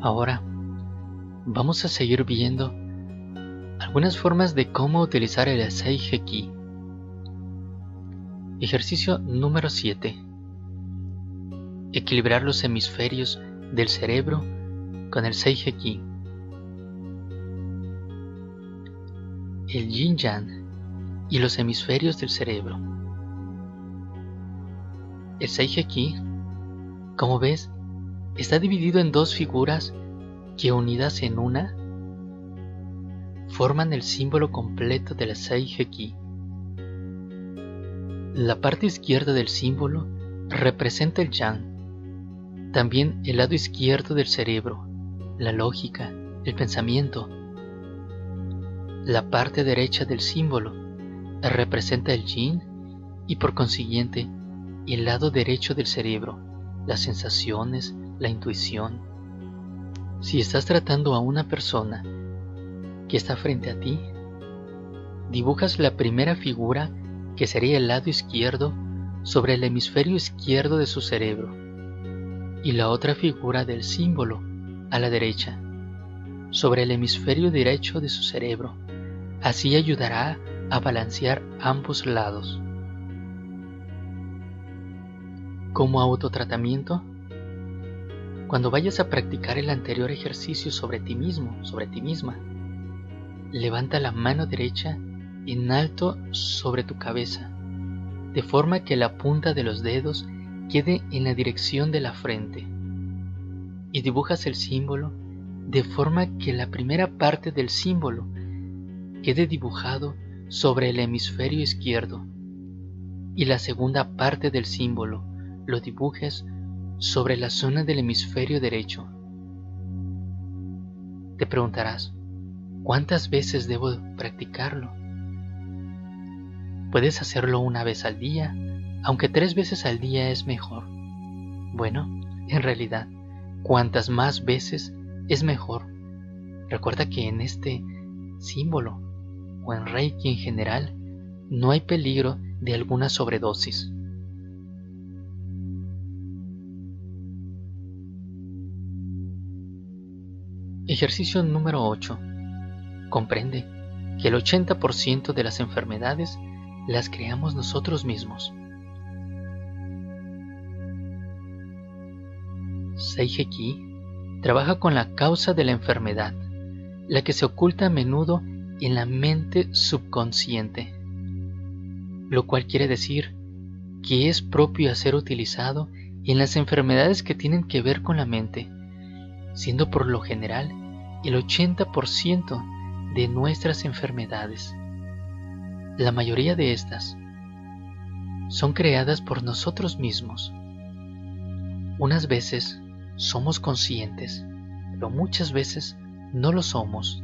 Ahora vamos a seguir viendo algunas formas de cómo utilizar el Seiheki. Ejercicio número 7. Equilibrar los hemisferios del cerebro con el Seiheki. El Yin Yang y los hemisferios del cerebro. El Seiheki, como ves, está dividido en dos figuras que unidas en una forman el símbolo completo del Seiheki. La parte izquierda del símbolo representa el Yang, también el lado izquierdo del cerebro, la lógica, el pensamiento. La parte derecha del símbolo representa el Yin y por consiguiente el lado derecho del cerebro, las sensaciones, la intuición. Si estás tratando a una persona que está frente a ti, dibujas la primera figura que sería el lado izquierdo sobre el hemisferio izquierdo de su cerebro y la otra figura del símbolo a la derecha sobre el hemisferio derecho de su cerebro. Así ayudará a balancear ambos lados. Como autotratamiento, cuando vayas a practicar el anterior ejercicio sobre ti mismo, sobre ti misma, levanta la mano derecha en alto sobre tu cabeza, de forma que la punta de los dedos quede en la dirección de la frente, y dibujas el símbolo de forma que la primera parte del símbolo quede dibujado sobre el hemisferio izquierdo y la segunda parte del símbolo lo dibujes sobre la zona del hemisferio derecho. Te preguntarás, ¿cuántas veces debo practicarlo? Puedes hacerlo una vez al día, aunque tres veces al día es mejor. Bueno, en realidad, cuantas más veces es mejor. Recuerda que en este símbolo o en Reiki en general no hay peligro de alguna sobredosis. Ejercicio número 8. Comprende que el 80% de las enfermedades las creamos nosotros mismos. Seiheki trabaja con la causa de la enfermedad, la que se oculta a menudo en la mente subconsciente, lo cual quiere decir que es propio a ser utilizado en las enfermedades que tienen que ver con la mente siendo por lo general el 80% de nuestras enfermedades. La mayoría de estas son creadas por nosotros mismos. Unas veces somos conscientes, pero muchas veces no lo somos.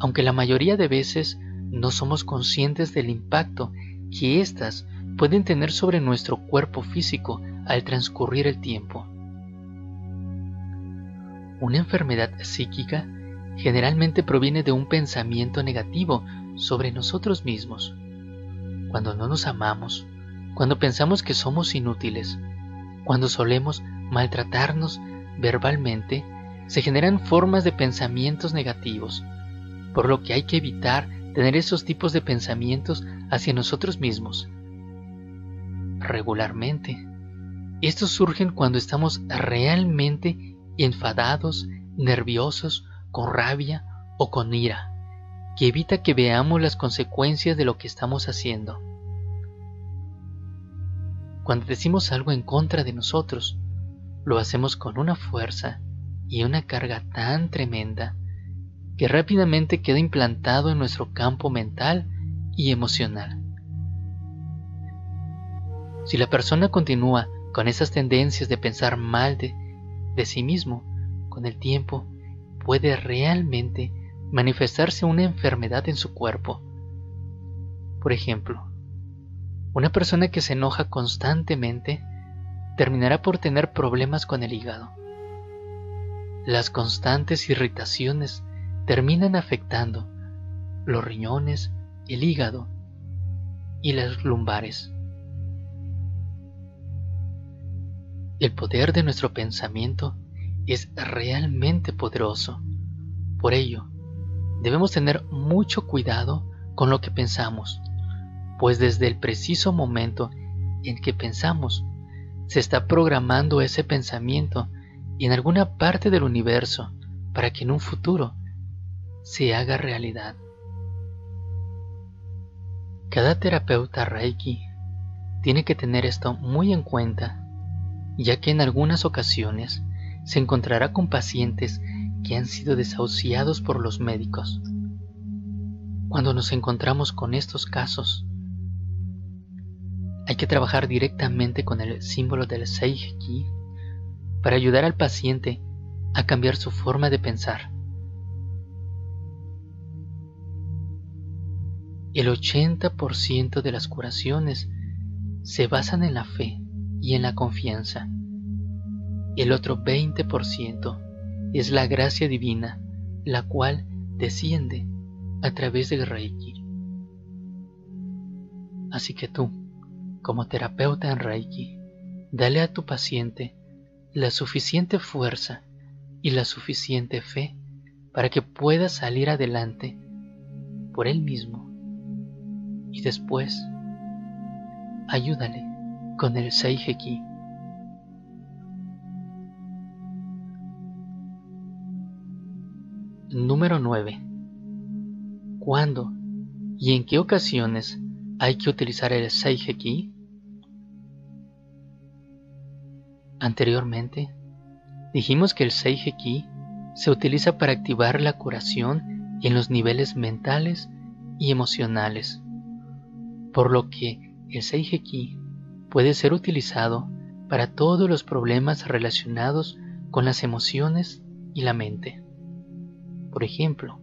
Aunque la mayoría de veces no somos conscientes del impacto que éstas pueden tener sobre nuestro cuerpo físico al transcurrir el tiempo. Una enfermedad psíquica generalmente proviene de un pensamiento negativo sobre nosotros mismos. Cuando no nos amamos, cuando pensamos que somos inútiles, cuando solemos maltratarnos verbalmente, se generan formas de pensamientos negativos, por lo que hay que evitar tener esos tipos de pensamientos hacia nosotros mismos. Regularmente, estos surgen cuando estamos realmente enfadados, nerviosos, con rabia o con ira, que evita que veamos las consecuencias de lo que estamos haciendo. Cuando decimos algo en contra de nosotros, lo hacemos con una fuerza y una carga tan tremenda que rápidamente queda implantado en nuestro campo mental y emocional. Si la persona continúa con esas tendencias de pensar mal de, de sí mismo, con el tiempo puede realmente manifestarse una enfermedad en su cuerpo. Por ejemplo, una persona que se enoja constantemente terminará por tener problemas con el hígado. Las constantes irritaciones terminan afectando los riñones, el hígado y las lumbares. El poder de nuestro pensamiento es realmente poderoso. Por ello, debemos tener mucho cuidado con lo que pensamos, pues desde el preciso momento en que pensamos, se está programando ese pensamiento en alguna parte del universo para que en un futuro se haga realidad. Cada terapeuta Reiki tiene que tener esto muy en cuenta, ya que en algunas ocasiones se encontrará con pacientes que han sido desahuciados por los médicos. Cuando nos encontramos con estos casos, hay que trabajar directamente con el símbolo del Seiji para ayudar al paciente a cambiar su forma de pensar. El 80% de las curaciones se basan en la fe y en la confianza. El otro 20% es la gracia divina, la cual desciende a través del Reiki. Así que tú, como terapeuta en Reiki, dale a tu paciente la suficiente fuerza y la suficiente fe para que pueda salir adelante por él mismo. Y después, ayúdale con el Seiheki. Número 9. ¿Cuándo y en qué ocasiones hay que utilizar el Seiheki? Anteriormente, dijimos que el Seiheki se utiliza para activar la curación en los niveles mentales y emocionales, por lo que el Seiheki puede ser utilizado para todos los problemas relacionados con las emociones y la mente. Por ejemplo,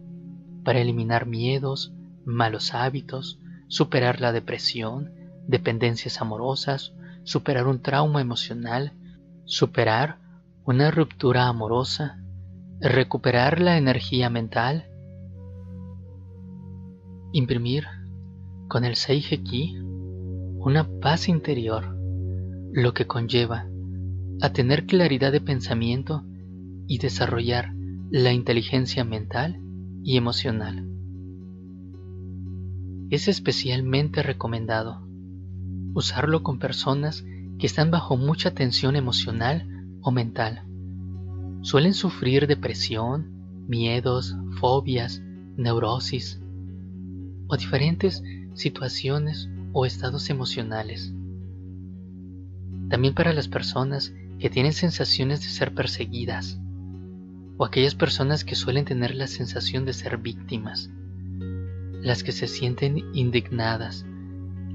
para eliminar miedos, malos hábitos, superar la depresión, dependencias amorosas, superar un trauma emocional, superar una ruptura amorosa, recuperar la energía mental, imprimir con el Seiheki una paz interior, lo que conlleva a tener claridad de pensamiento y desarrollar la inteligencia mental y emocional. Es especialmente recomendado usarlo con personas que están bajo mucha tensión emocional o mental. Suelen sufrir depresión, miedos, fobias, neurosis o diferentes situaciones o estados emocionales. También para las personas que tienen sensaciones de ser perseguidas o aquellas personas que suelen tener la sensación de ser víctimas, las que se sienten indignadas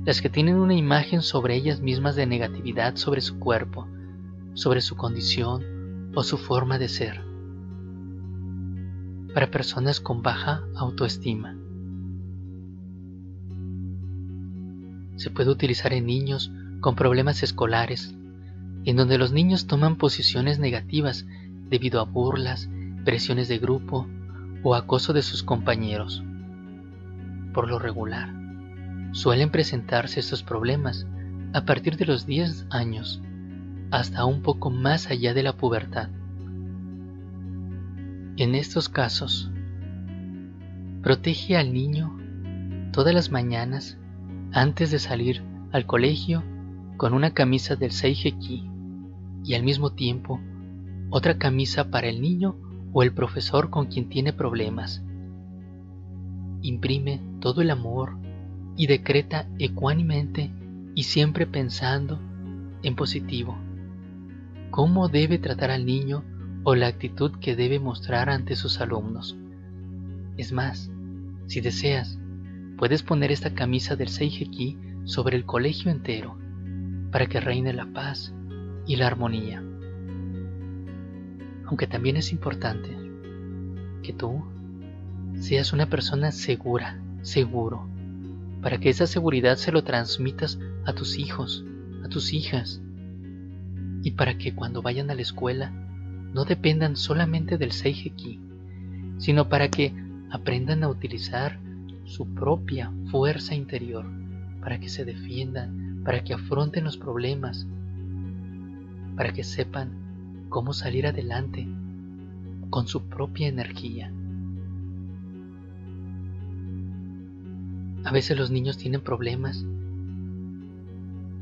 las que tienen una imagen sobre ellas mismas de negatividad sobre su cuerpo, sobre su condición o su forma de ser. Para personas con baja autoestima. Se puede utilizar en niños con problemas escolares, en donde los niños toman posiciones negativas debido a burlas, presiones de grupo o acoso de sus compañeros. Por lo regular, Suelen presentarse estos problemas a partir de los 10 años hasta un poco más allá de la pubertad. En estos casos, protege al niño todas las mañanas antes de salir al colegio con una camisa del Seiheki y al mismo tiempo otra camisa para el niño o el profesor con quien tiene problemas. Imprime todo el amor, y decreta ecuánimemente y siempre pensando en positivo. ¿Cómo debe tratar al niño o la actitud que debe mostrar ante sus alumnos? Es más, si deseas, puedes poner esta camisa del Seiheki sobre el colegio entero para que reine la paz y la armonía. Aunque también es importante que tú seas una persona segura, seguro, para que esa seguridad se lo transmitas a tus hijos, a tus hijas, y para que cuando vayan a la escuela no dependan solamente del Seiheki, sino para que aprendan a utilizar su propia fuerza interior, para que se defiendan, para que afronten los problemas, para que sepan cómo salir adelante con su propia energía. A veces los niños tienen problemas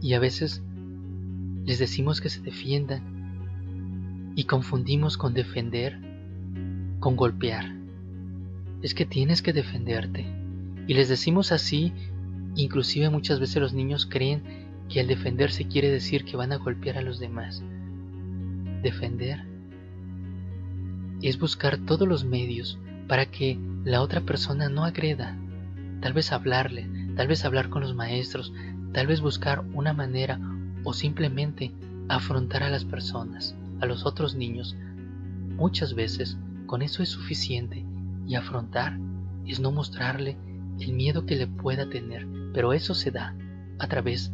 y a veces les decimos que se defiendan y confundimos con defender con golpear. Es que tienes que defenderte. Y les decimos así, inclusive muchas veces los niños creen que al defenderse quiere decir que van a golpear a los demás. Defender es buscar todos los medios para que la otra persona no agreda, tal vez hablarle, tal vez hablar con los maestros, tal vez buscar una manera o simplemente afrontar a las personas, a los otros niños. Muchas veces con eso es suficiente y afrontar es no mostrarle el miedo que le pueda tener, pero eso se da a través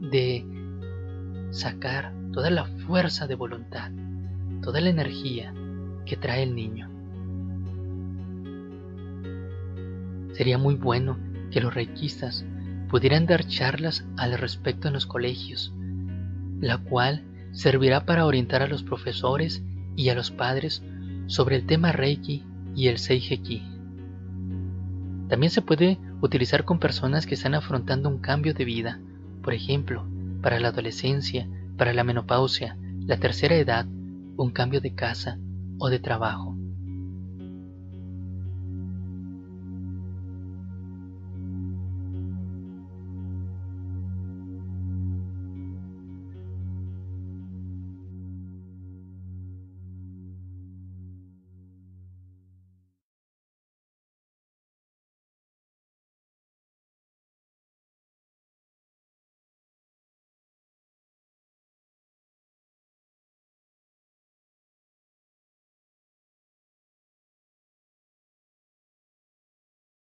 de sacar toda la fuerza de voluntad, toda la energía que trae el niño. Sería muy bueno que los reikistas pudieran dar charlas al respecto en los colegios, la cual servirá para orientar a los profesores y a los padres sobre el tema Reiki y el Seijeki. También se puede utilizar con personas que están afrontando un cambio de vida, por ejemplo, para la adolescencia, para la menopausia, la tercera edad, un cambio de casa o de trabajo.